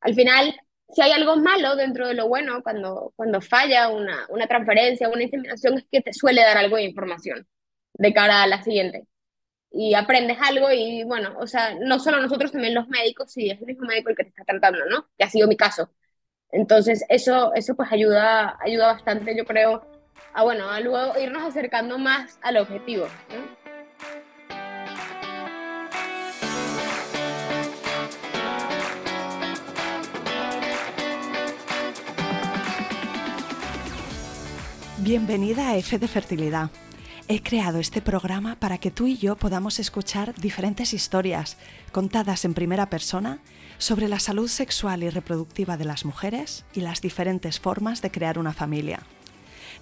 al final, si hay algo malo dentro de lo bueno, cuando, cuando falla una, una transferencia, una inseminación, es que te suele dar algo de información de cara a la siguiente. Y aprendes algo y bueno, o sea, no solo nosotros, también los médicos, si es el mismo médico el que te está tratando, ¿no? Que ha sido mi caso. Entonces, eso, eso pues ayuda, ayuda bastante, yo creo, a bueno, luego irnos acercando más al objetivo. ¿no? Bienvenida a F de Fertilidad. He creado este programa para que tú y yo podamos escuchar diferentes historias contadas en primera persona sobre la salud sexual y reproductiva de las mujeres y las diferentes formas de crear una familia.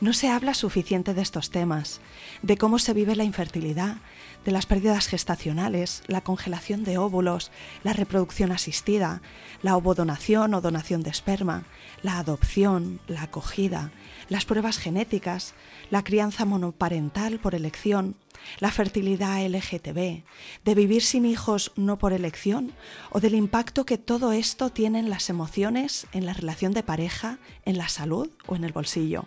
No se habla suficiente de estos temas, de cómo se vive la infertilidad, de las pérdidas gestacionales, la congelación de óvulos, la reproducción asistida, la ovodonación o donación de esperma, la adopción, la acogida, las pruebas genéticas, la crianza monoparental por elección, la fertilidad LGTB, de vivir sin hijos no por elección o del impacto que todo esto tiene en las emociones, en la relación de pareja, en la salud o en el bolsillo.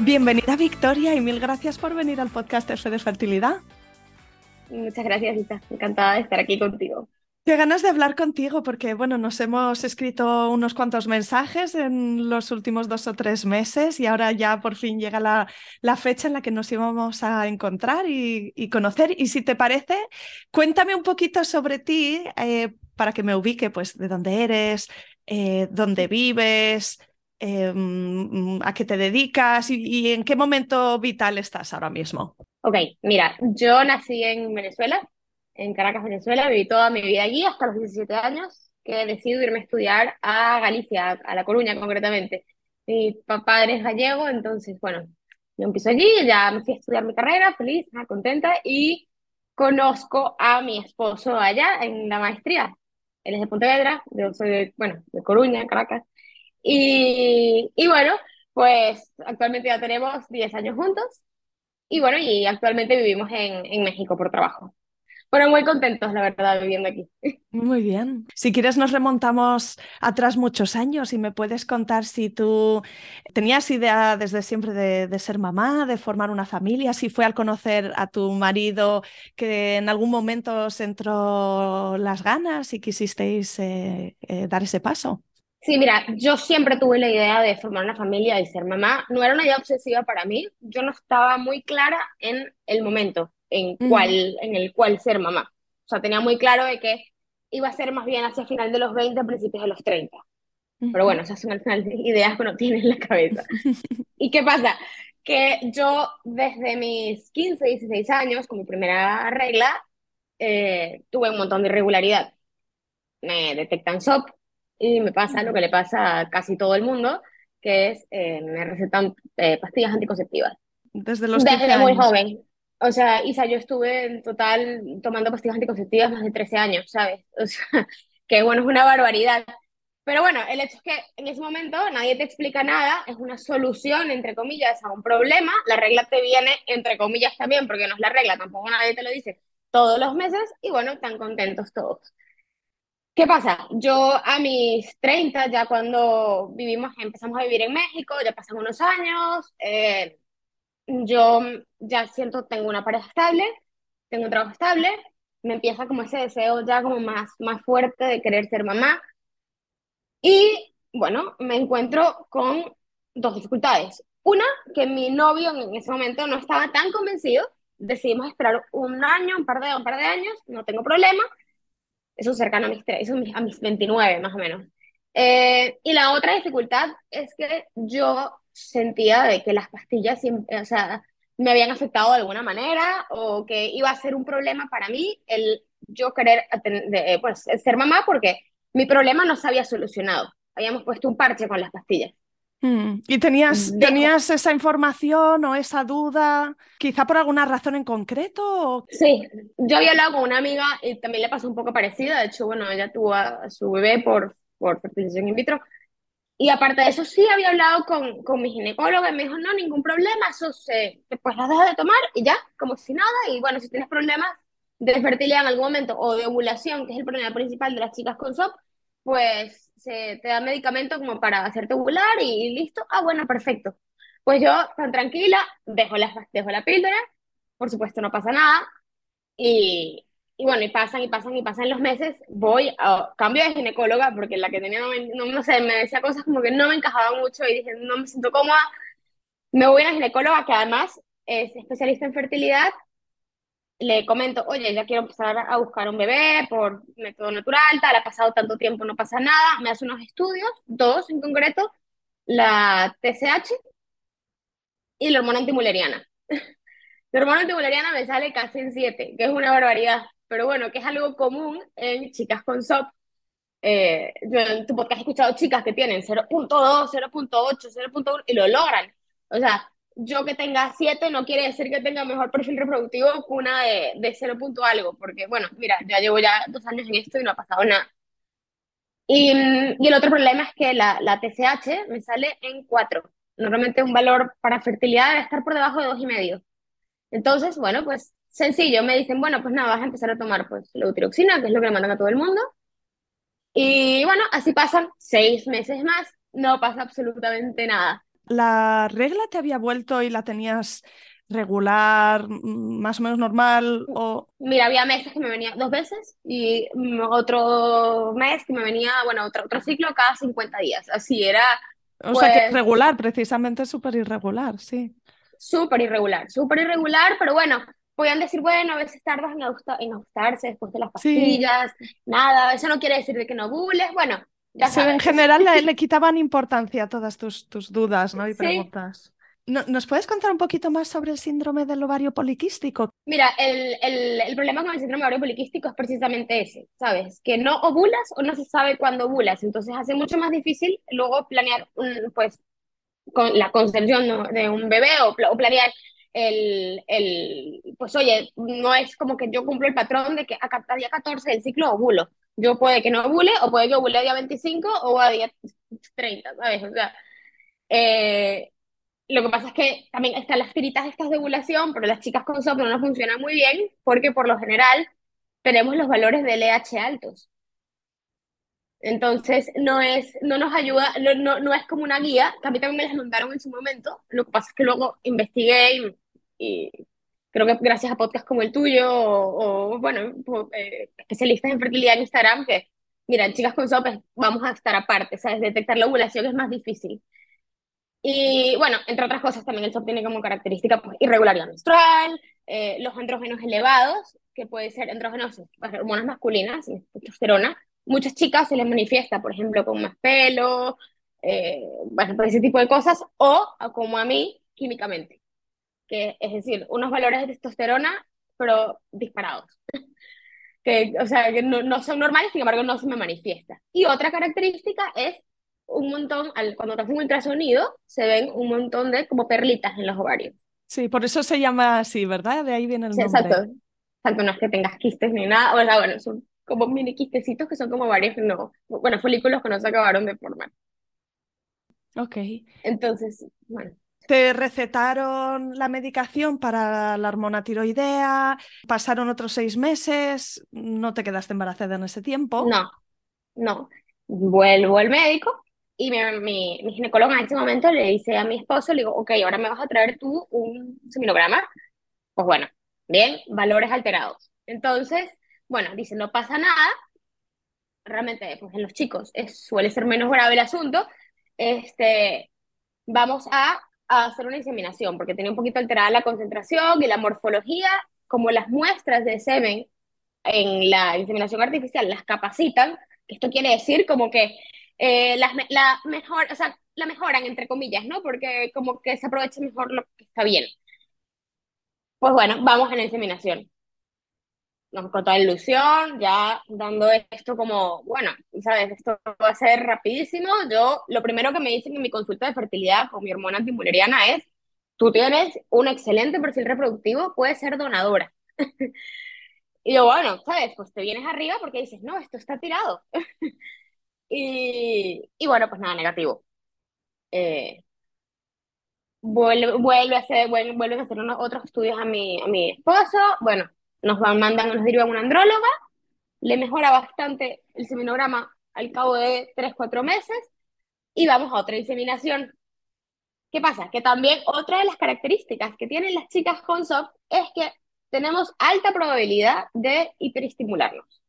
Bienvenida Victoria y mil gracias por venir al podcast F de Fertilidad. Muchas gracias, Lisa. Encantada de estar aquí contigo. Qué ganas de hablar contigo porque, bueno, nos hemos escrito unos cuantos mensajes en los últimos dos o tres meses y ahora ya por fin llega la, la fecha en la que nos íbamos a encontrar y, conocer. Y si te parece, cuéntame un poquito sobre ti eh, para que me ubique, pues, de dónde eres, eh, dónde vives, em, a qué te dedicas y en qué momento vital estás ahora mismo. Ok, mira, yo nací en Venezuela, en Caracas, Venezuela, viví toda mi vida allí hasta los 17 años, que decidí irme a estudiar a Galicia, a La Coruña concretamente. Mi papá es gallego, entonces, bueno, yo empiezo allí, ya me fui a estudiar mi carrera, feliz, contenta, y conozco a mi esposo allá en la maestría. Él es de Pontevedra, yo soy de, bueno, de Coruña, Caracas. Y, y bueno, pues actualmente ya tenemos 10 años juntos y bueno, y actualmente vivimos en, en México por trabajo. Bueno, muy contentos, la verdad, viviendo aquí. Muy bien. Si quieres, nos remontamos atrás muchos años y me puedes contar si tú tenías idea desde siempre de, de, ser mamá, de formar una familia, si fue al conocer a tu marido que en algún momento os entró las ganas y quisisteis eh, eh, dar ese paso. Sí, mira, yo siempre tuve la idea de formar una familia y ser mamá. No era una idea obsesiva para mí. Yo no estaba muy clara en el momento en, cual, en el cual ser mamá. O sea, tenía muy claro de que iba a ser más bien hacia final de los 20, principios de los 30. Pero bueno, esas son al final ideas que uno tiene en la cabeza. ¿Y qué pasa? Que yo desde mis 15, 16 años, con mi primera regla, eh, tuve un montón de irregularidad. Me detectan SOP, y me pasa lo que le pasa a casi todo el mundo, que es eh, me recetan eh, pastillas anticonceptivas. Desde los Desde muy joven. O sea, Isa, yo estuve en total tomando pastillas anticonceptivas más de 13 años, ¿sabes? O sea, que bueno, es una barbaridad. Pero bueno, el hecho es que en ese momento nadie te explica nada, es una solución, entre comillas, a un problema. La regla te viene, entre comillas, también, porque no es la regla, tampoco nadie te lo dice todos los meses, y bueno, están contentos todos. ¿Qué pasa? Yo a mis 30, ya cuando vivimos, empezamos a vivir en México, ya pasan unos años, eh, yo ya siento, tengo una pareja estable, tengo un trabajo estable, me empieza como ese deseo ya como más, más fuerte de querer ser mamá. Y bueno, me encuentro con dos dificultades. Una, que mi novio en ese momento no estaba tan convencido, decidimos esperar un año, un par de, un par de años, no tengo problema, eso cercano a mis, eso a mis 29 más o menos. Eh, y la otra dificultad es que yo sentía que las pastillas o sea, me habían afectado de alguna manera o que iba a ser un problema para mí el yo querer de, pues, ser mamá porque mi problema no se había solucionado. Habíamos puesto un parche con las pastillas. Mm, ¿Y tenías, tenías esa información o esa duda, quizá por alguna razón en concreto? Sí, yo había hablado con una amiga y también le pasó un poco parecida. De hecho, bueno, ella tuvo a, su bebé por, por fertilización in vitro. Y aparte de eso, sí había hablado con, con mi ginecóloga y me dijo, no, ningún problema, eso se, pues las dejas de tomar y ya, como si nada. Y bueno, si tienes problemas de fertilidad en algún momento o de ovulación, que es el problema principal de las chicas con SOP, pues se te da medicamento como para hacerte ovular y, listo. Ah, bueno, perfecto. Pues yo, tan tranquila, dejo la, dejo la píldora, por supuesto no pasa nada, y, y bueno, y pasan y pasan y pasan los meses, voy a cambio de ginecóloga, porque la que tenía, no, no, sé, me decía cosas como que no me encajaban mucho y dije, no me siento cómoda, me voy a una ginecóloga que además es especialista en fertilidad le comento, oye, ya quiero empezar a buscar un bebé por método natural, tal, ha pasado tanto tiempo, no pasa nada, me hace unos estudios, dos en concreto, la TSH y la hormona antimuleriana. la hormona antimuleriana me sale casi en 7, que es una barbaridad, pero bueno, que es algo común en chicas con SOP. Eh, yo en tu podcast he escuchado chicas que tienen 0.2, 0.8, 0.1 y lo logran. O sea, yo que tenga 7 no quiere decir que tenga mejor perfil reproductivo que una de, de 0 punto algo, porque bueno, mira, ya llevo ya dos años en esto y no ha pasado nada. Y, y el otro problema es que la, la, TSH me sale en 4. Normalmente un valor para fertilidad debe estar por debajo de 2,5. Entonces, bueno, pues sencillo, me dicen, bueno, pues nada, vas a empezar a tomar pues la utiroxina, que es lo que le mandan a todo el mundo. Y bueno, así pasan seis meses más, no pasa absolutamente nada. ¿La regla te había vuelto y la tenías regular, mm, más o menos normal? O... Mira, había meses que me venía dos veces y otro mes que me venía, bueno, otro, otro ciclo cada 50 días. Así era. O sea que pues regular, precisamente súper irregular, sí. Súper irregular, súper irregular, pero bueno, podían decir, bueno, a veces tardas en, ajustarse después de las pastillas, nada, eso no quiere decir de que no bules, bueno, en general le, quitaban importancia a todas tus, tus dudas ¿no? y preguntas. ¿Nos puedes contar un poquito más sobre el síndrome del ovario poliquístico? Mira, el, el, el, problema con el síndrome del ovario poliquístico es precisamente ese, ¿sabes? Que no ovulas o no se sabe cuándo ovulas, entonces hace mucho más difícil luego planear, pues, con la concepción de un bebé o, o planear el, el, pues oye, no es como que yo cumplo el patrón de que a día 14 del ciclo ovulo. Yo puede que no ovule, o puede que ovule a día 25 o a día 30, ¿sabes? O sea, eh, lo que pasa es que también están las tiritas estas de ovulación, pero las chicas con soplo no funcionan muy bien porque por lo general tenemos los valores de LH altos. Entonces, no, es, no nos ayuda, no, no, no es como una guía, que a mí también me las mandaron en su momento, lo que pasa es que luego investigué y y creo que gracias a podcasts como el tuyo o, bueno, eh, especialistas en fertilidad en Instagram que, mira, chicas con sopes, vamos a estar aparte, ¿sabes? Detectar la ovulación es más difícil. Y bueno, entre otras cosas, también el SOP tiene como característica pues, irregularidad menstrual, eh, los andrógenos elevados, que puede ser andrógenos, pues, hormonas masculinas, testosterona. Muchas chicas se les manifiesta, por ejemplo, con más pelo, eh, bueno, por ese tipo de cosas, o como a mí, químicamente que es decir, unos valores de testosterona, pero disparados. que, o sea, que no, no, son normales, sin embargo, no se me manifiesta. Y otra característica es un montón, al, cuando te hacen ultrasonido, se ven un montón de como perlitas en los ovarios. Sí, por eso se llama así, ¿verdad? De ahí viene el nombre. Exacto. Exacto, no es que tengas quistes ni nada, o sea, bueno, son como mini quistecitos que son como varios, no, bueno, folículos que no se acabaron de formar. Ok. Entonces, bueno, te recetaron la medicación para la hormona tiroidea, pasaron otros seis meses, no te quedaste embarazada en ese tiempo. No, no. Vuelvo al médico y mi, mi, mi ginecólogo en ese momento le dice a mi esposo, le digo, ok, ahora me vas a traer tú un seminograma. Pues bueno, bien, valores alterados. Entonces, bueno, dice, no pasa nada. Realmente, pues en los chicos suele ser menos grave el asunto. Este, vamos a a hacer una inseminación, porque tenía un poquito alterada la concentración y la morfología, como las muestras de semen en la inseminación artificial las capacitan, esto quiere decir como que eh, la mejor, o sea, la mejoran entre comillas, ¿no? Porque como que se aprovecha mejor lo que está bien. Pues bueno, vamos a la inseminación. Con toda ilusión, ya dando esto como, bueno, sabes, esto va a ser rapidísimo. Yo, lo primero que me dicen en mi consulta de fertilidad con mi hormona antimuleriana es, tú tienes un excelente perfil reproductivo, puedes ser donadora. y yo, bueno, sabes, pues te vienes arriba porque dices, no, esto está tirado. y, y, bueno, pues nada, negativo. Eh, vuelve, vuelve a hacer, vuelven, a hacer unos, otros estudios a mi, a mi esposo, bueno, nos van, mandan, nos derivan una andróloga, le mejora bastante el seminograma al cabo de 3, 4 meses y vamos a otra inseminación. ¿Qué pasa? Que también otra de las características que tienen las chicas con SOP es que tenemos alta probabilidad de hiperestimularnos.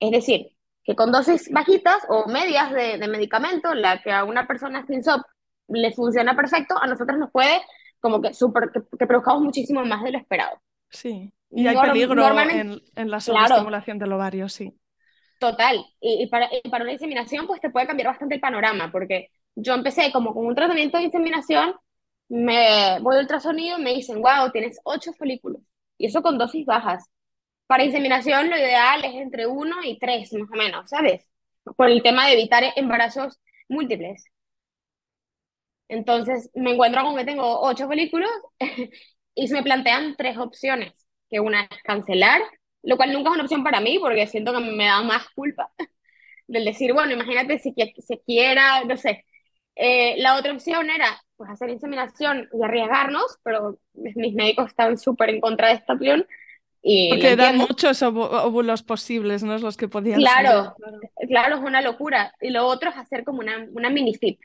Es decir, que con dosis bajitas o medias de, de medicamento, la que a una persona sin SOP le funciona perfecto, a nosotros nos puede como que, super, que, produzcamos muchísimo más de lo esperado. Sí, y hay peligro en, en, la sobreestimulación del ovario, sí. Total, y, para, para, una inseminación pues te puede cambiar bastante el panorama, porque yo empecé como con un tratamiento de inseminación, me voy a ultrasonido y me dicen, wow, tienes ocho folículos, y eso con dosis bajas. Para inseminación lo ideal es entre uno y tres, más o menos, ¿sabes? Por el tema de evitar embarazos múltiples. Entonces me encuentro con que tengo ocho folículos y se me plantean tres opciones, que una es cancelar, lo cual nunca es una opción para mí porque siento que me da más culpa del decir, bueno, imagínate si se quiera, no sé. Eh, la otra opción era pues hacer inseminación y arriesgarnos, pero mis médicos estaban súper en contra de esta opción. Y Porque eran muchos óvulos posibles, ¿no? Los que podían claro, claro, claro, es una locura. Y lo otro es hacer como una, una mini FIP,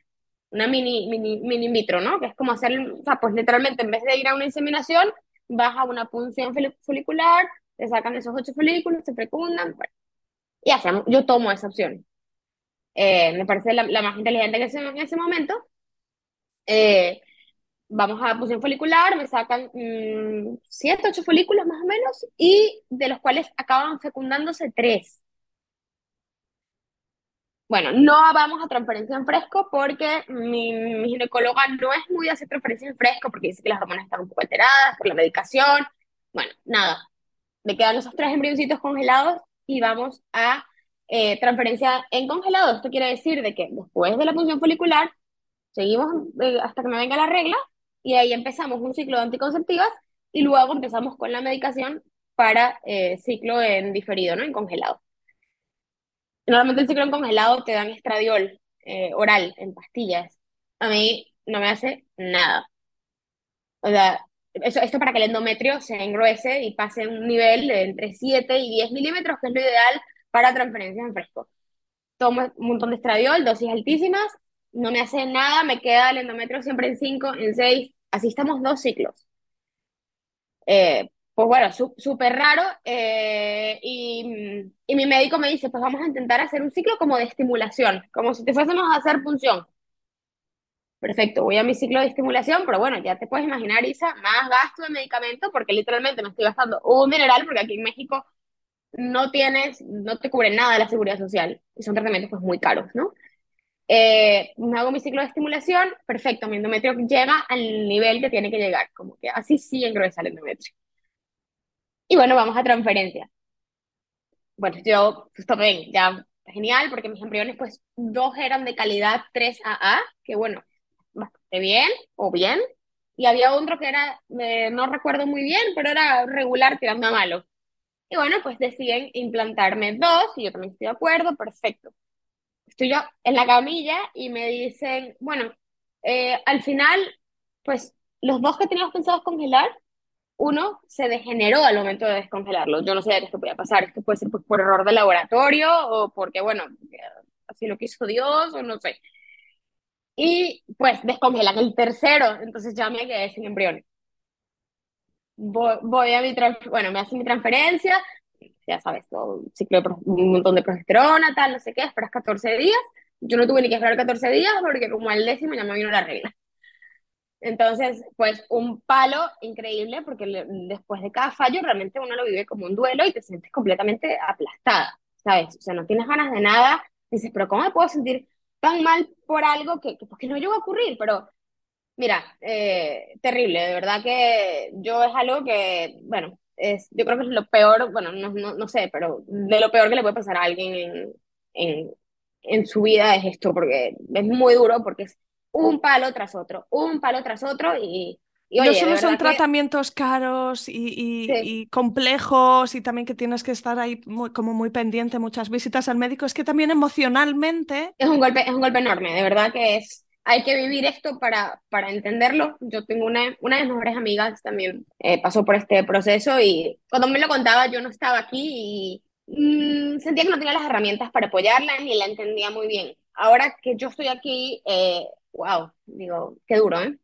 una mini, mini, mini in vitro, ¿no? Que es como hacer, o sea, pues literalmente en vez de ir a una inseminación, vas a una punción folicular, te sacan esos ocho folículos, se fecundan, bueno, y hacemos, yo tomo esa opción. Eh, me parece la, la, más inteligente que en ese momento. Eh, vamos a punción folicular, me sacan mmm, siete, ocho folículos más o menos, y de los cuales acaban fecundándose tres. Bueno, no vamos a transferencia en fresco porque mi, ginecóloga no es muy de hacer transferencia en fresco porque dice que las hormonas están un poco alteradas por la medicación. Bueno, nada, me quedan esos tres embrioncitos congelados y vamos a eh, transferencia en congelado. Esto quiere decir de que después de la punción folicular seguimos eh, hasta que me venga la regla y ahí empezamos un ciclo de anticonceptivas y luego empezamos con la medicación para eh, ciclo en diferido, ¿no? En congelado. Normalmente el ciclo en congelado te dan estradiol eh, oral, en pastillas. A mí no me hace nada. O sea, eso, esto para que el endometrio se engruese y pase un nivel de entre 7 y 10 milímetros, que es lo ideal para transferencia en fresco. Tomo un montón de estradiol, dosis altísimas, no me hace nada, me queda el endometrio siempre en 5, en 6, así estamos dos ciclos. Eh, pues bueno, súper raro. Eh, y, y, mi médico me dice, pues vamos a intentar hacer un ciclo como de estimulación, como si te fuésemos a hacer punción. Perfecto, voy a mi ciclo de estimulación, pero bueno, ya te puedes imaginar, Isa, más gasto de medicamento, porque literalmente me estoy gastando un mineral, porque aquí en México no tienes, no te cubre nada la seguridad social, y son tratamientos pues muy caros, ¿no? Eh, me hago mi ciclo de estimulación, perfecto, mi endometrio llega al nivel que tiene que llegar, como que así sí engruesa el endometrio. Y bueno, vamos a transferencia. Bueno, yo, pues también, ya genial, porque mis embriones, pues, dos eran de calidad 3AA, que bueno, bastante bien o bien, y había otro que era, no recuerdo muy bien, pero era regular tirando a malo. Y bueno, pues deciden implantarme dos, y yo también estoy de acuerdo, perfecto. Estoy yo en la camilla y me dicen, bueno, eh, al final, pues los dos que teníamos pensados congelar, uno se degeneró al momento de descongelarlo. Yo no sé qué esto podía pasar. Esto puede ser por error de laboratorio o porque, bueno, así lo quiso Dios o no sé. Y pues descongelan el tercero, entonces ya me quedé sin embrión. Voy, a mi, bueno, me hacen mi transferencia, ya sabes, todo ciclo de un montón de progesterona, tal, no sé qué, esperas 14 días. Yo no tuve ni que esperar 14 días porque como al décimo ya me vino la regla. Entonces, pues un palo increíble porque después de cada fallo realmente uno lo vive como un duelo y te sientes completamente aplastada, ¿sabes? O sea, no tienes ganas de nada, dices, pero ¿cómo me puedo sentir tan mal por algo que, que, pues, no llegó a ocurrir? Pero mira, eh, terrible, de verdad que yo es algo que, bueno, es, yo creo que es lo peor, bueno, no, no, no sé, pero de lo peor que le puede pasar a alguien en, en, en su vida es esto, porque es muy duro, porque es un palo tras otro, un palo tras otro y y no oye, solo de son que tratamientos caros y, y- sí, y complejos y también que tienes que estar ahí muy- como muy pendiente, muchas visitas al médico, es que también emocionalmente, es un golpe, es un golpe enorme, de verdad que es, hay que vivir esto para, para entenderlo. Yo tengo una, una de mis mejores amigas también eh, pasó por este proceso y cuando me lo contaba yo no estaba aquí y mm, sentía que no tenía las herramientas para apoyarla ni la entendía muy bien. Ahora que yo estoy aquí, eh, wow, digo, qué duro, ¿eh?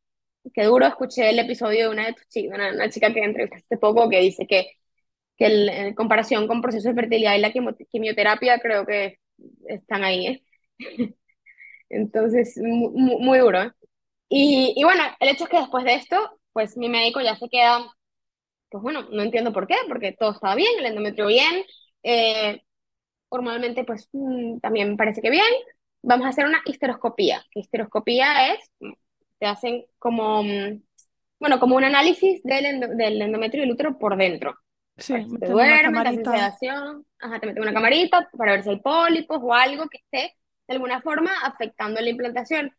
Qué duro, escuché el episodio de una de tus chicas, una, chica que entrevistaste poco que dice que, que el- en comparación con procesos de fertilidad y la quimioterapia, creo que están ahí, ¿eh? Entonces, mu- mu- muy, duro, ¿eh? Y, y bueno, el hecho es que después de esto, pues mi médico ya se queda, pues bueno, no entiendo por qué, porque todo estaba bien, el endometrio bien, eh, hormonalmente pues mm, también parece que bien. Vamos a hacer una histeroscopía, histeroscopía es, te hacen como, mm, bueno, como un análisis del, endo- del endometrio y el útero por dentro. sí, te duermen, te hacen sedación, ajá, te meten una camarita para ver si hay pólipos o algo que esté de alguna forma afectando la implantación.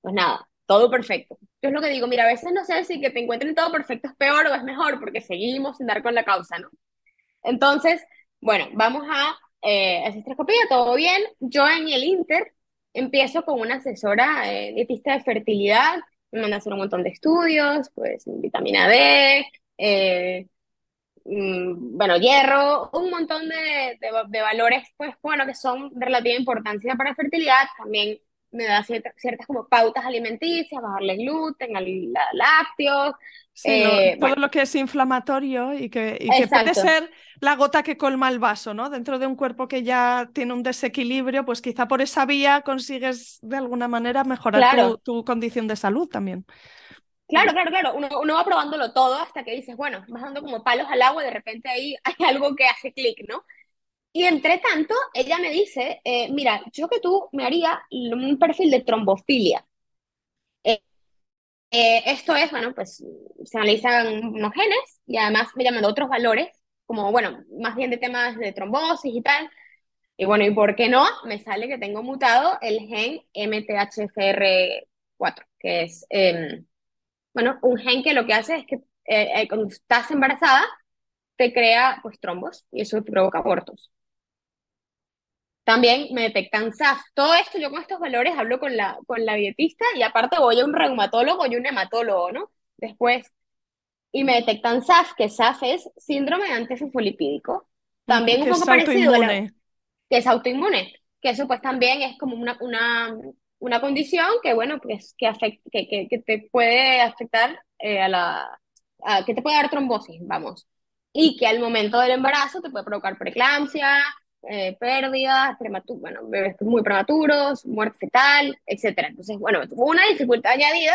Pues nada, todo perfecto. Yo es lo que digo, mira, a veces no sé si que te encuentren todo perfecto es peor o es mejor, porque seguimos sin dar con la causa, ¿no? Entonces, bueno, vamos a eh, todo bien. Yo en el Inter empiezo con una asesora eh, dietista de fertilidad, me manda a hacer un montón de estudios, pues vitamina D, eh, mm, bueno, hierro, un montón de, de, valores, pues bueno, que son de relativa importancia para fertilidad. También me da ciertas, ciertas como pautas alimenticias, bajarle gluten, al- la- lácteos, Sí, eh, todo bueno, lo que es inflamatorio y que, y que puede ser la gota que colma el vaso, ¿no? Dentro de un cuerpo que ya tiene un desequilibrio, pues quizá por esa vía consigues de alguna manera mejorar tu condición de salud también. Claro, claro, claro. Uno, uno va probándolo todo hasta que dices, bueno, vas dando como palos al agua y de repente ahí hay algo que hace clic, ¿no? Y entre tanto, ella me dice, eh, mira, yo que tú me haría un perfil de trombofilia. Eh, eh, esto es, bueno, pues se analizan unos genes y además me llaman otros valores, como, bueno, más bien de temas de trombosis y tal. Y bueno, ¿y por qué no? Me sale que tengo mutado el gen MTHFR4, que es... em, bueno, un gen que lo que hace es que eh, eh, cuando estás embarazada te crea pues trombos y eso te provoca abortos. También me detectan SAF. Todo esto, yo con estos valores hablo con la, con la dietista y aparte voy a un reumatólogo y un hematólogo, ¿no? Después, y me detectan SAF, que SAF es síndrome antifosfolipídico. Ujú, También un que poco es parecido a la, autoinmune. que es autoinmune, que eso pues también es como una, una, una condición que, bueno, pues que, afect, que, que, que te puede afectar eh, a la, a, que te puede dar trombosis, vamos, y que al momento del embarazo te puede provocar preeclampsia, eh, pérdidas, bueno, bebés muy prematuros, muerte fetal, etcétera. Entonces, bueno, una dificultad añadida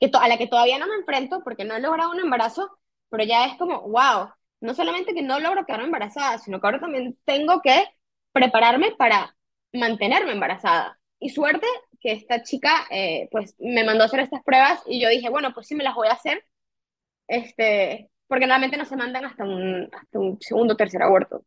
que a la que todavía no me enfrento porque no he logrado un embarazo, pero ya es como, wow, no solamente que no logro quedar embarazada, sino que ahora también tengo que prepararme para mantenerme embarazada. Y suerte que esta chica, eh, pues, me mandó a hacer estas pruebas y yo dije, bueno, pues sí, me las voy a hacer, este, porque normalmente no se mandan hasta un, hasta un segundo o tercer aborto,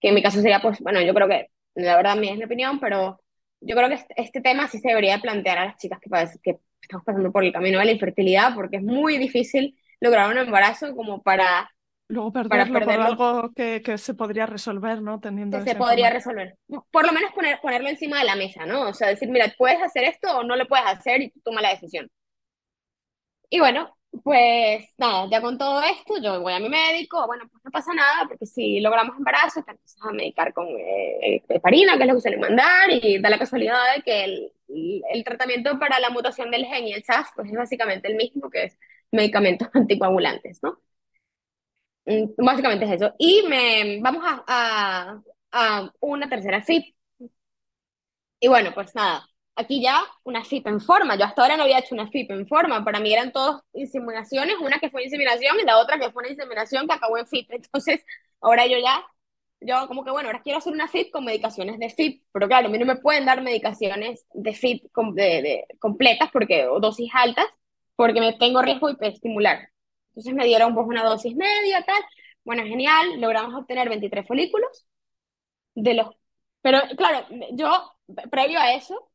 que en mi caso sería, pues, bueno, yo creo que, la verdad, mi es mi opinión, pero yo creo que este, este tema sí se debería plantear a las chicas que, que estamos pasando por el camino de la infertilidad, porque es muy difícil lograr un embarazo como para Luego para perderlo por perderlo algo que, que se podría resolver, ¿no? Teniendo que se podría información. resolver. Por lo menos poner, ponerlo encima de la mesa, ¿no? O sea, decir, mira, puedes hacer esto o no lo puedes hacer y tú toma la decisión. Y bueno, pues nada, ya con todo esto, yo voy a mi médico, bueno, pues no pasa nada, porque si logramos embarazo, te empiezas a medicar con eh, heparina, que es lo que suele mandar, y da la casualidad de que el, el tratamiento para la mutación del gen y el SAF, pues es básicamente el mismo, que es medicamentos anticoagulantes, ¿no? Mm, Básicamente es eso. Y me vamos a, a, a una tercera FIP. Y bueno, pues nada, aquí ya una FIP en forma. Yo hasta ahora no había hecho una FIP en forma. Para mí eran todas inseminaciones, una que fue inseminación y la otra que fue una inseminación que acabó en FIP. Entonces, ahora yo ya, yo como que bueno, ahora quiero hacer una FIP con medicaciones de FIP. Pero claro, a mí no me pueden dar medicaciones de FIP com- de, de, completas porque, o dosis altas porque me tengo riesgo hiperestimular. Entonces me dieron pues una dosis media, tal. Bueno, genial, logramos obtener 23 folículos de los... Pero claro, yo, previo a eso,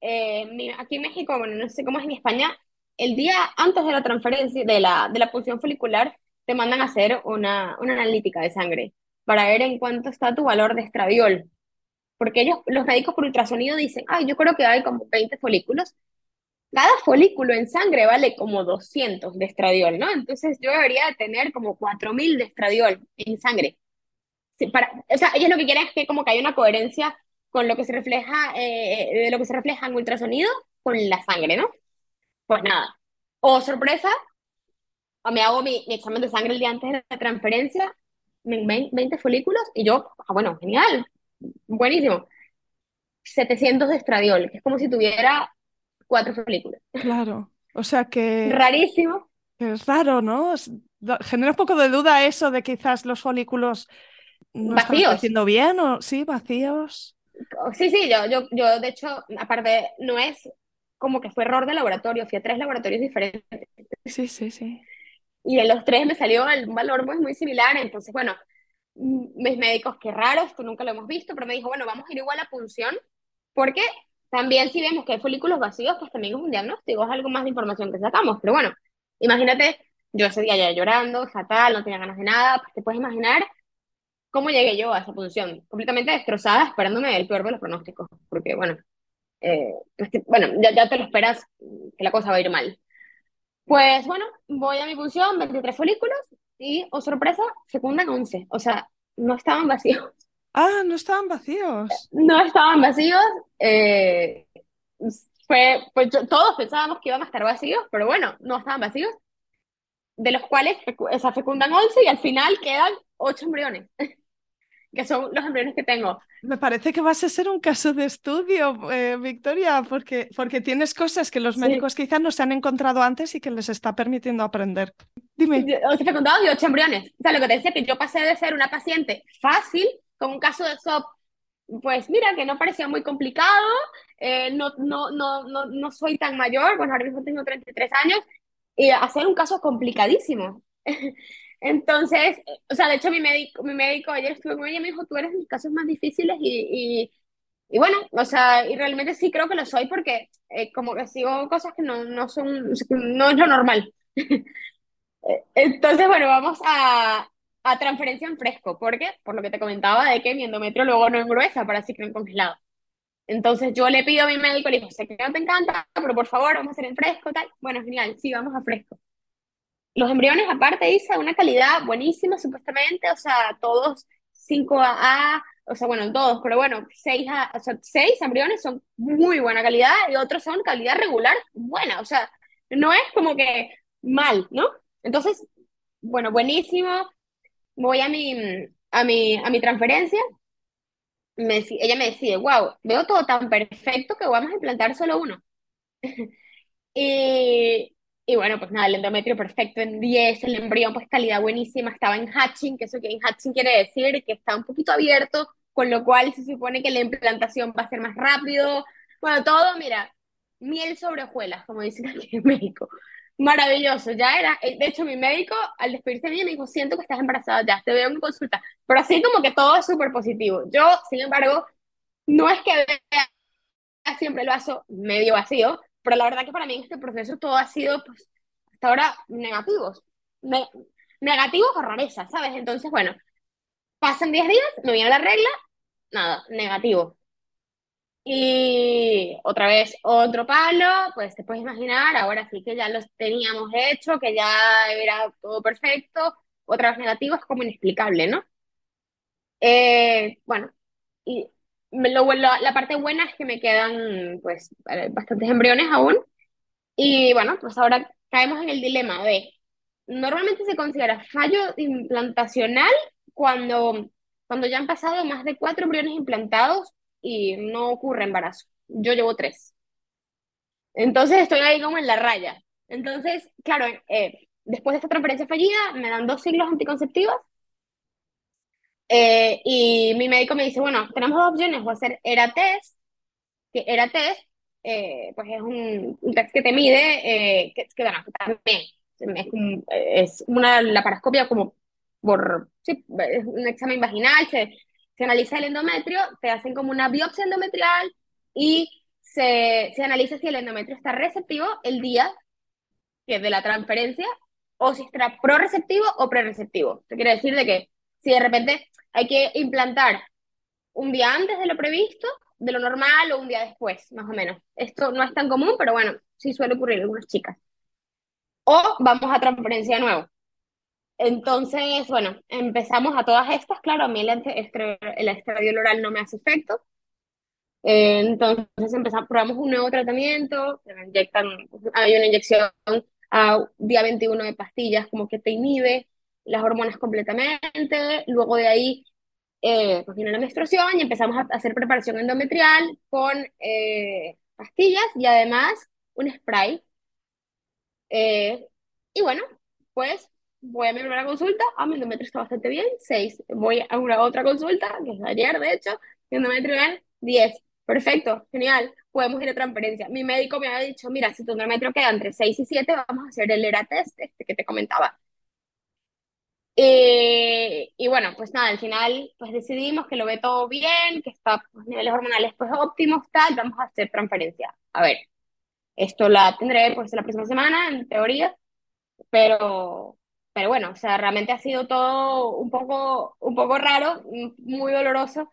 eh, aquí en México, bueno, no sé cómo es en España, el día antes de la transferencia, de la, de la punción folicular, te mandan a hacer una, una analítica de sangre para ver en cuánto está tu valor de estradiol. Porque ellos, los médicos por ultrasonido dicen, ay, yo creo que hay como 20 folículos. Cada folículo en sangre vale como 200 de estradiol, ¿no? Entonces yo debería tener como 4000 de estradiol en sangre. para, o sea, ellos lo que quieren es que como que haya una coherencia con lo que se refleja, eh, de lo que se refleja en ultrasonido con la sangre, ¿no? Pues nada. O sorpresa, me hago mi, examen de sangre el día antes de la transferencia, 20 folículos, y yo, ah, bueno, genial, buenísimo. 700 de estradiol, que es como si tuviera cuatro folículos. Claro, o sea que... Rarísimo. es raro, ¿no? Genera un poco de duda eso de quizás los folículos no vacíos. están haciendo bien o sí, vacíos. Sí, sí, yo, yo, yo de hecho, aparte, no es como que fue error de laboratorio, fui a tres laboratorios diferentes. Sí, sí, sí. Y en los tres me salió un valor muy, muy similar, entonces, bueno, mis médicos, qué raro, esto nunca lo hemos visto, pero me dijo, bueno, vamos a ir igual a punción, porque también si vemos que hay folículos vacíos, pues también es un diagnóstico, es algo más de información que sacamos, pero bueno, imagínate, yo ese día ya llorando, fatal, no tenía ganas de nada, pues te puedes imaginar cómo llegué yo a esa punción, completamente destrozada, esperándome el peor de los pronósticos, porque bueno, eh, pues bueno, ya, ya te lo esperas que la cosa va a ir mal. Pues bueno, voy a mi punción, 23 folículos, y, oh sorpresa, fecundan 11. O sea, no estaban vacíos. Ah, no estaban vacíos. No estaban vacíos. Eh, fue, pues todos pensábamos que iban a estar vacíos, pero bueno, no estaban vacíos. De los cuales o fecundan 11 y al final quedan 8 embriones. Que son los embriones que tengo. Me parece que vas a ser un caso de estudio, eh, Victoria, porque, porque tienes cosas que los médicos quizás no se han encontrado antes y que les está permitiendo aprender. Dime. O sea, contado de ocho embriones. O sea, lo que te decía que yo pasé de ser una paciente fácil con un caso de SOP, pues mira, que no parecía muy complicado, eh, no, no, no, no, no soy tan mayor, bueno, ahora mismo tengo 33 años, y hacer un caso complicadísimo. Entonces, o sea, de hecho mi médico, mi médico ayer estuve con ella y me dijo, tú eres mis casos más difíciles y, y, bueno, o sea, y realmente sí creo que lo soy porque eh, como que sigo cosas que no, no son, no es lo normal. Entonces, bueno, vamos a, a transferencia en fresco, porque, por lo que te comentaba, de que mi endometrio luego no engruesa para ciclo en congelado. Entonces yo le pido a mi médico, le digo, sé que no te encanta, pero por favor, vamos a hacer en fresco, tal. Bueno, genial, sí, vamos a fresco los embriones, aparte, dice, una calidad buenísima, supuestamente, o sea, todos 5A, o sea, bueno, todos, pero bueno, 6A, o sea, 6 embriones son muy buena calidad y otros son calidad regular buena, o sea, no es como que mal, ¿no? Entonces, bueno, buenísimo, voy a mi, a mi, a mi transferencia, me, ella me decide, wow, veo todo tan perfecto que vamos a implantar solo uno. y, y bueno, pues nada, el endometrio perfecto en 10, el embrión pues calidad buenísima, estaba en hatching, que eso que en hatching quiere decir que está un poquito abierto, con lo cual se supone que la implantación va a ser más rápido. Bueno, todo, mira, miel sobre hojuelas, como dicen aquí en México. Maravilloso, ya era, eh, de hecho mi médico al despedirse de mí me dijo, siento que estás embarazada ya, te veo en consulta, pero así como que todo es súper positivo. Yo, sin embargo, no es que vea siempre el vaso medio vacío, pero la verdad que para mí en este proceso todo ha sido, pues, hasta ahora negativos. negativos o rareza, ¿sabes? Entonces, bueno, pasan 10 días, me viene la regla, nada, negativo. Y otra vez otro palo, pues te puedes imaginar, ahora sí que ya los teníamos hecho, que ya era todo perfecto, otra vez negativo, es como inexplicable, ¿no? Eh, bueno, y la parte buena es que me quedan pues eh, bastantes embriones aún. Y bueno, pues ahora caemos en el dilema de, normalmente se considera fallo implantacional cuando, cuando ya han pasado más de cuatro embriones implantados y no ocurre embarazo. Yo llevo tres. Entonces estoy ahí como en la raya. Entonces, claro, eh, después de esta transferencia fallida, me dan dos siglos anticonceptivos eh, y mi médico me dice, bueno, tenemos dos opciones, a hacer ERA-test, que ERA-test, eh, pues es un, test que te mide, eh, que, que, bueno, también es, una laparoscopia como por, sí, es un examen vaginal, se, se analiza el endometrio, te hacen como una biopsia endometrial y se, se analiza si el endometrio está receptivo el día que de la transferencia o si está pro-receptivo o pre-receptivo. Esto quiere decir de que si de repente hay que implantar un día antes de lo previsto, de lo normal o un día después, más o menos. Esto no es tan común, pero bueno, sí suele ocurrir en algunas chicas. O vamos a transferencia de nuevo. Entonces, bueno, empezamos a todas estas. Claro, a mí el, el estradiol oral no me hace efecto. Eh, entonces empezamos, probamos un nuevo tratamiento, me inyectan, hay una inyección a día 21 de pastillas como que te inhibe las hormonas completamente, luego de ahí eh, pues la menstruación y empezamos a hacer preparación endometrial con eh, pastillas y además un spray. Eh, y bueno, pues voy a mi primera consulta, ah, mi endometrio está bastante bien, 6. Voy a una otra consulta, que es ayer de hecho, mi endometrio bien, 10. Perfecto, genial, podemos ir a transferencia. Mi médico me ha dicho, mira, si tu endometrio queda entre 6 y 7, vamos a hacer el ERA test este que te comentaba. Eh, y bueno, pues nada, al final pues decidimos que lo ve todo bien, que está los niveles hormonales pues óptimos, tal, vamos a hacer transferencia. A ver, esto la tendré pues la próxima semana, en teoría, pero, pero bueno, o sea, realmente ha sido todo un poco, un poco raro, muy doloroso,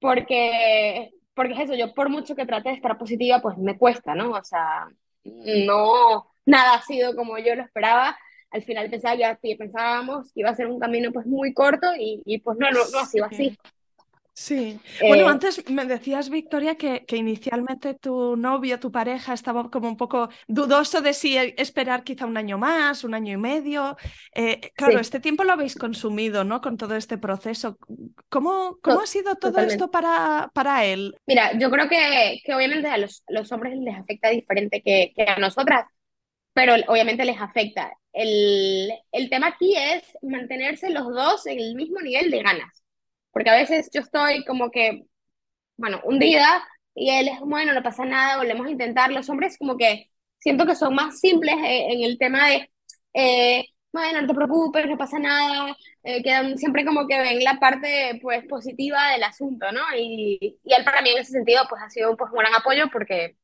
porque, porque es eso, yo por mucho que trate de estar positiva, pues me cuesta, ¿no? O sea, no, nada ha sido como yo lo esperaba al final pensaba que pensábamos que iba a ser un camino pues muy corto y, pues no, no, ha sido así. Sí. Bueno, eh, antes me decías, Victoria, que, que, inicialmente tu novio, tu pareja, estaba como un poco dudoso de si esperar quizá un año más, un año y medio. Eh, claro, este tiempo lo habéis consumido, ¿no? Con todo este proceso. ¿Cómo, cómo ha sido todo esto para, para él? Mira, yo creo que, que obviamente a los, los hombres les afecta diferente que, que a nosotras pero obviamente les afecta. El, el tema aquí es mantenerse los dos en el mismo nivel de ganas, porque a veces yo estoy como que, bueno, un día y él es, bueno, no pasa nada, volvemos a intentar. Los hombres como que siento que son más simples eh, en el tema de, eh, bueno, no te preocupes, no pasa nada, eh, quedan siempre como que ven la parte pues positiva del asunto, ¿no? Y, y él para mí en ese sentido pues ha sido pues, un gran apoyo porque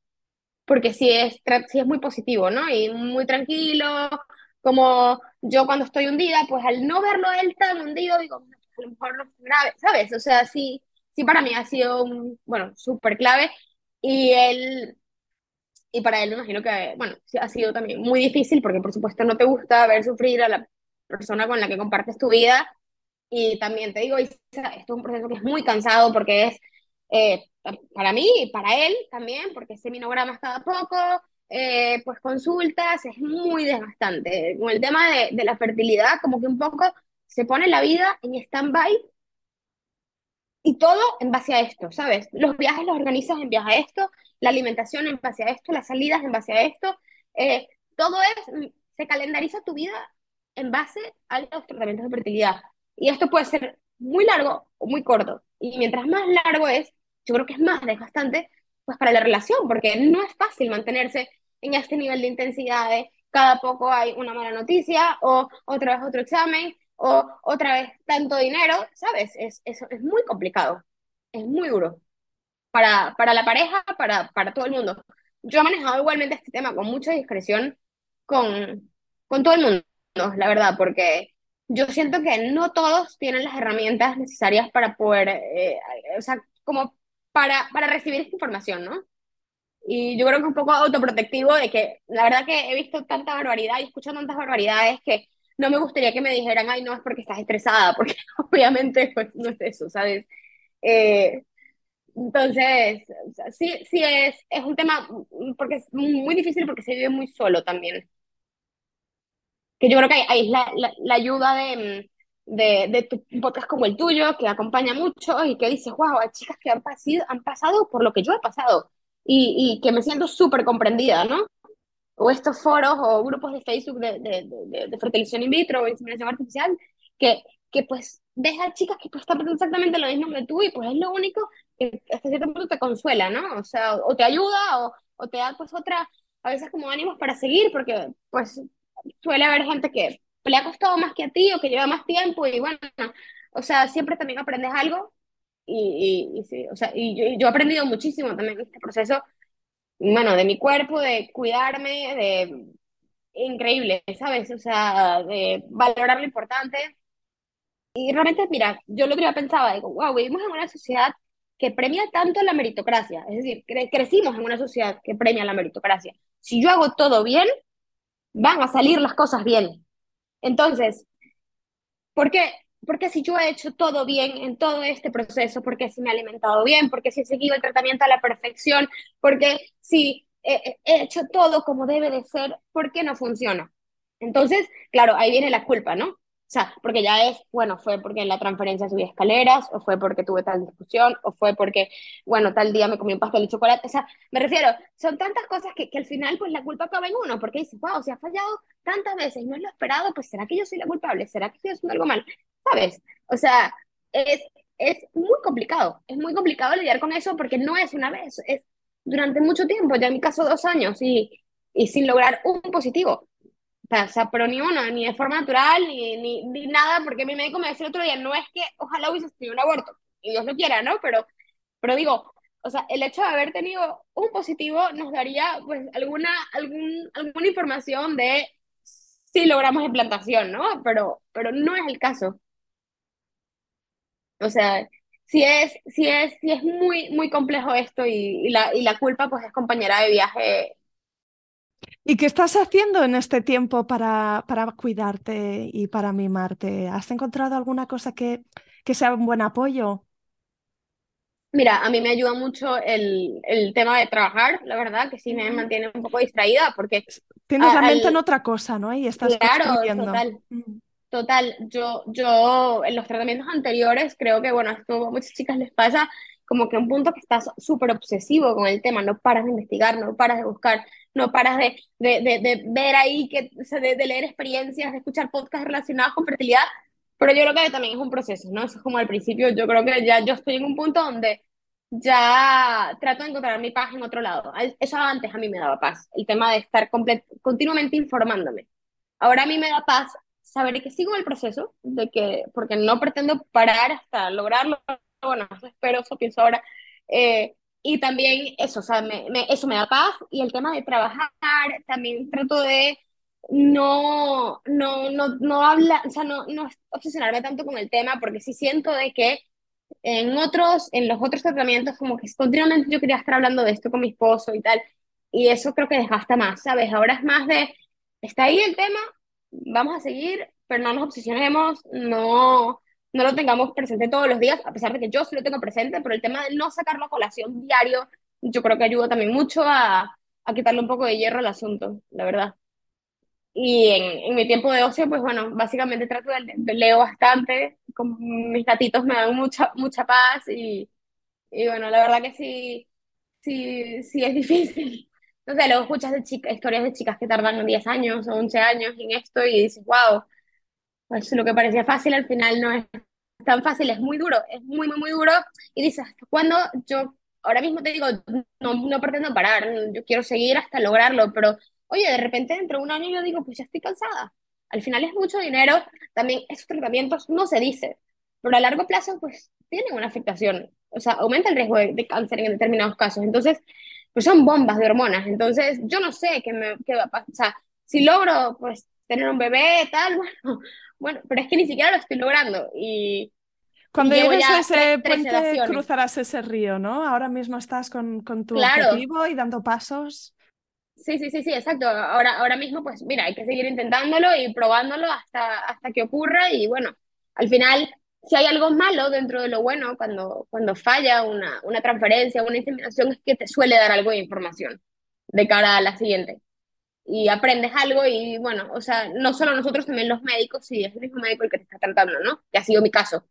porque sí es, sí es muy positivo, ¿no? Y muy tranquilo, como yo cuando estoy hundida, pues al no verlo él tan hundido, digo, a lo mejor no es grave, ¿sabes? O sea, sí, sí para mí ha sido, un, bueno, súper clave, y él, y para él me imagino que, bueno, ha sido también muy difícil, porque por supuesto no te gusta ver sufrir a la persona con la que compartes tu vida, y también te digo, esto es un proceso que es muy cansado, porque es eh, para mí y para él también, porque seminogramas cada poco, eh, pues consultas, es muy desgastante. Con el tema de, de, la fertilidad, como que un poco se pone la vida en stand-by y todo en base a esto, ¿sabes? Los viajes los organizas en base a esto, la alimentación en base a esto, las salidas en base a esto, eh, todo es, se calendariza tu vida en base a los tratamientos de fertilidad. Y esto puede ser muy largo o muy corto. Y mientras más largo es, yo creo que es más desgastante pues para la relación, porque no es fácil mantenerse en este nivel de intensidad cada poco hay una mala noticia o otra vez otro examen o otra vez tanto dinero, ¿sabes? Es, es, es muy complicado, es muy duro para, para la pareja, para, para todo el mundo. Yo he manejado igualmente este tema con mucha discreción con, con todo el mundo, la verdad, porque yo siento que no todos tienen las herramientas necesarias para poder, eh, o sea, como para, para recibir esta información, ¿no? Y yo creo que es un poco autoprotectivo de que la verdad que he visto tanta barbaridad y escucho tantas barbaridades que no me gustaría que me dijeran, ay, no, es porque estás estresada, porque obviamente pues, no es eso, ¿sabes? Eh, entonces, sí, sí es, es un tema, porque es muy difícil porque se vive muy solo también. Que yo creo que ahí es la, la, la ayuda de, de, de tu podcast como el tuyo, que acompaña mucho y que dices, wow, hay chicas que han, pasado, han pasado por lo que yo he pasado y, y que me siento súper comprendida, ¿no? O estos foros o grupos de Facebook de, de, de, fertilización in vitro o inseminación artificial, que, que pues ves a chicas que pues están exactamente lo mismo que tú y pues es lo único que hasta cierto punto te consuela, ¿no? O sea, o te ayuda o, o te da pues otra, a veces como ánimos para seguir, porque pues suele haber gente que le ha costado más que a ti o que lleva más tiempo y bueno, o sea, siempre también aprendes algo y, y, sí, o sea, y yo, yo, he aprendido muchísimo también en este proceso, bueno, de mi cuerpo, de cuidarme, de increíble, ¿sabes? O sea, de valorar lo importante. Y realmente, mira, yo lo que yo pensaba, digo, wow, vivimos en una sociedad que premia tanto la meritocracia, es decir, cre crecimos en una sociedad que premia la meritocracia. Si yo hago todo bien, van a salir las cosas bien. Entonces, ¿por qué? Porque si yo he hecho todo bien en todo este proceso, porque si me he alimentado bien, porque si he seguido el tratamiento a la perfección, porque si he, he hecho todo como debe de ser, ¿por qué no funciona? Entonces, claro, ahí viene la culpa, ¿no? O sea, porque ya es, bueno, fue porque en la transferencia subí escaleras, o fue porque tuve tal discusión, o fue porque, bueno, tal día me comí un pastel de chocolate. O sea, me refiero, son tantas cosas que, que al final, pues la culpa acaba en uno, porque dices, wow, si ha fallado tantas veces y no es lo esperado, pues ¿será que yo soy la culpable? ¿Será que estoy haciendo algo mal? ¿Sabes? O sea, es, es muy complicado, es muy complicado lidiar con eso porque no es una vez, es durante mucho tiempo, ya en mi caso dos años, y, y sin lograr un positivo. O sea, pero ni uno, ni de forma natural, ni, ni, ni, nada, porque mi médico me decía el otro día, no es que ojalá hubiese tenido un aborto, y Dios lo quiera, ¿no? Pero, pero digo, o sea, el hecho de haber tenido un positivo nos daría, pues, alguna, algún, alguna información de si logramos implantación, ¿no? Pero, pero no es el caso. O sea, si es, si es, si es muy, muy complejo esto y, y, la, y la culpa, pues, es compañera de viaje ¿Y qué estás haciendo en este tiempo para, para cuidarte y para mimarte? ¿Has encontrado alguna cosa que, que sea un buen apoyo? Mira, a mí me ayuda mucho el, el tema de trabajar, la verdad, que sí me mantiene un poco distraída porque... Tienes la mente al... en otra cosa, ¿no? Y estás Claro, total. Total, yo, yo en los tratamientos anteriores creo que, bueno, esto a muchas chicas les pasa como que un punto que estás súper obsesivo con el tema, no paras de investigar, no paras de buscar, no paras de, de, de, de ver ahí, que, o de, leer experiencias, de escuchar podcasts relacionados con fertilidad, pero yo creo que también es un proceso, ¿no? Eso es como al principio, yo creo que ya yo estoy en un punto donde ya trato de encontrar mi paz en otro lado. Eso antes a mí me daba paz, el tema de estar continuamente informándome. Ahora a mí me da paz saber que sigo el proceso, de que, porque no pretendo parar hasta lograrlo, bueno, espero, eso pienso ahora. Eh, y también eso, o sea, me, me, eso me da paz. Y el tema de trabajar, también trato de no, no, no, no habla, o sea, no, no obsesionarme tanto con el tema, porque sí siento de que en otros, en los otros tratamientos, como que continuamente yo quería estar hablando de esto con mi esposo y tal, y eso creo que desgasta más, ¿sabes? Ahora es más de, está ahí el tema, vamos a seguir, pero no nos obsesionemos, no, no lo tengamos presente todos los días, a pesar de que yo sí lo tengo presente, pero el tema de no sacarlo a colación diario, yo creo que ayuda también mucho a, a quitarle un poco de hierro al asunto, la verdad. Y en, en, mi tiempo de ocio, pues bueno, básicamente trato de, de leo bastante, con mis gatitos me dan mucha, mucha paz y, y bueno, la verdad que sí, sí, sí es difícil. Sé, luego escuchas de chica, historias de chicas que tardan 10 años o 11 años en esto y dices, wow, pues lo que parecía fácil al final no es tan fácil, es muy duro, es muy, muy, muy duro. Y dices, ¿hasta cuándo? Yo ahora mismo te digo, no, no pretendo parar, yo quiero seguir hasta lograrlo, pero oye, de repente dentro de un año yo digo, pues ya estoy cansada. Al final es mucho dinero, también esos tratamientos no se dice, pero a largo plazo pues tienen una afectación, o sea, aumenta el riesgo de, de cáncer en determinados casos. Entonces, pues son bombas de hormonas. Entonces, yo no sé qué, me, qué va a pasar. O sea, si logro pues tener un bebé, tal, bueno, bueno, pero es que ni siquiera lo estoy logrando. Y, cuando y llegues a ese puente cruzarás ese río, ¿no? Ahora mismo estás con, con tu claro. objetivo y dando pasos. Sí, sí, sí, sí, exacto. Ahora, ahora mismo, pues mira, hay que seguir intentándolo y probándolo hasta, hasta que ocurra. Y bueno, al final, si hay algo malo dentro de lo bueno, cuando, cuando falla una, una transferencia, una inseminación, es que te suele dar algo de información de cara a la siguiente y aprendes algo y bueno, o sea, no solo nosotros, también los médicos, si es el mismo médico el que te está tratando, ¿no? Que ha sido mi caso.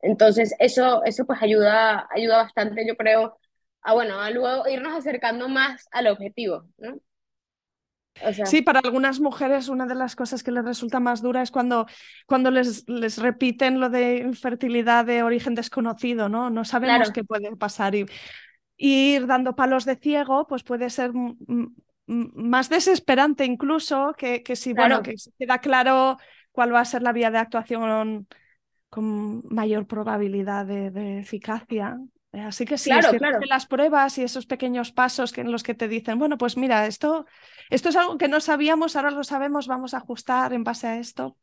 Entonces, eso, eso pues ayuda, ayuda bastante, yo creo, a bueno, a luego irnos acercando más al objetivo, ¿no? O sea, sí, para algunas mujeres una de las cosas que les resulta más dura es cuando, cuando les, les repiten lo de infertilidad de origen desconocido, ¿no? No sabemos claro. qué puede pasar y, y ir dando palos de ciego, pues puede ser más desesperante incluso que, que si, bueno, que queda claro cuál va a ser la vía de actuación con mayor probabilidad de, eficacia. Eh, así que sí, claro, claro. las pruebas y esos pequeños pasos que, en los que te dicen, bueno, pues mira, esto, esto es algo que no sabíamos, ahora lo sabemos, vamos a ajustar en base a esto.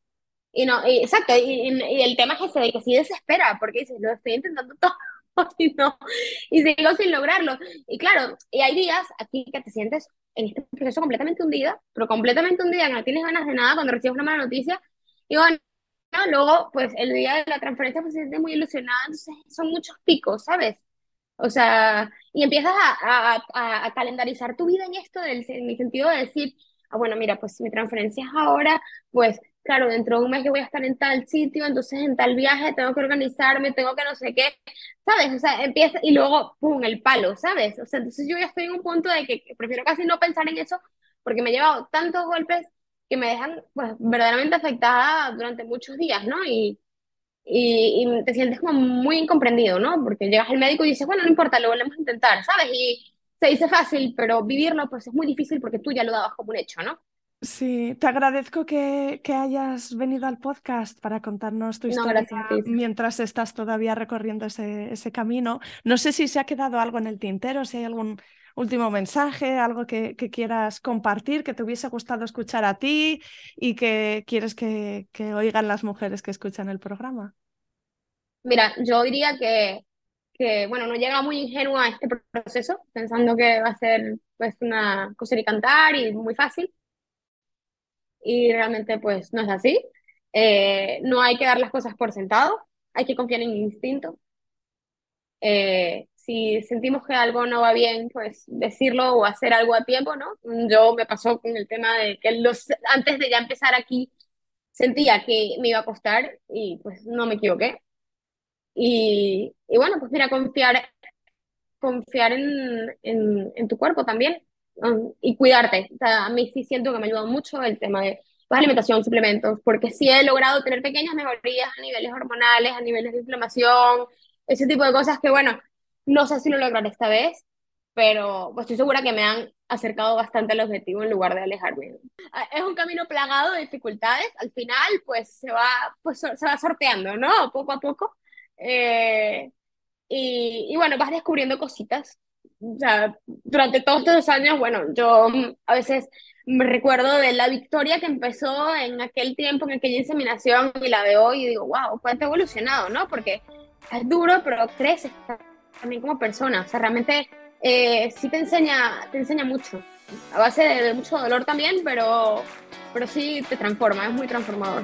Y no, exacto, y, el tema es ese, de que sí desespera, porque dices, lo estoy intentando todo y no, y sigo sin lograrlo. Y claro, y hay días aquí que te sientes en este proceso completamente hundida, pero completamente hundida, no tienes ganas de nada cuando recibes una mala noticia. Y bueno, luego, pues el día de la transferencia, pues se siente muy ilusionada, entonces son muchos picos, ¿sabes? O sea, y empiezas a, a, a calendarizar tu vida en esto, del, en el sentido de decir, ah, bueno, mira, pues si mi transferencia es ahora, pues claro, dentro de un mes que voy a estar en tal sitio, entonces en tal viaje tengo que organizarme, tengo que no sé qué, ¿sabes? O sea, empieza y luego, ¡pum!, el palo, ¿sabes? O sea, entonces yo ya estoy en un punto de que prefiero casi no pensar en eso porque me he llevado tantos golpes que me dejan, pues, verdaderamente afectada durante muchos días, ¿no? Y, y, y te sientes como muy incomprendido, ¿no? Porque llegas al médico y dices, bueno, no importa, lo volvemos a intentar, ¿sabes? Y se dice fácil, pero vivirlo, pues, es muy difícil porque tú ya lo dabas como un hecho, ¿no? Sí, te agradezco que, que, hayas venido al podcast para contarnos tu historia mientras estás todavía recorriendo ese, ese, camino. No sé si se ha quedado algo en el tintero, si hay algún último mensaje, algo que, que quieras compartir, que te hubiese gustado escuchar a ti y que quieres que, que oigan las mujeres que escuchan el programa. Mira, yo diría que, que, bueno, no llega muy ingenua a este proceso, pensando que va a ser pues una coser y cantar y muy fácil y realmente pues no es así. Eh, no hay que dar las cosas por sentado, hay que confiar en el instinto. Eh, si sentimos que algo no va bien, pues decirlo o hacer algo a tiempo, ¿no? Yo me pasó con el tema de que los, antes de ya empezar aquí sentía que me iba a costar y pues no me equivoqué. Y, y bueno, pues mira, confiar, confiar en, en, en tu cuerpo también y cuidarte. O sea, a mí sí siento que me ha ayudado mucho el tema de pues, alimentación, suplementos, porque sí he logrado tener pequeñas mejorías a niveles hormonales, a niveles de inflamación, ese tipo de cosas que, bueno, no sé si lo lograré esta vez, pero pues estoy segura que me han acercado bastante al objetivo en lugar de alejarme. Ah, es un camino plagado de dificultades, al final pues se va, pues, se va sorteando, ¿no? Poco a poco. Eh, y, y, bueno, vas descubriendo cositas sea, durante todos estos años, bueno, yo mm, a veces me recuerdo de la victoria que empezó en aquel tiempo, en aquella inseminación y la de hoy, y digo, wow, cuánto ha evolucionado, ¿no? Porque es duro, pero creces también como persona, o sea, realmente eh, sí te enseña, te enseña mucho, a base de mucho dolor también, pero, pero sí te transforma, es muy transformador.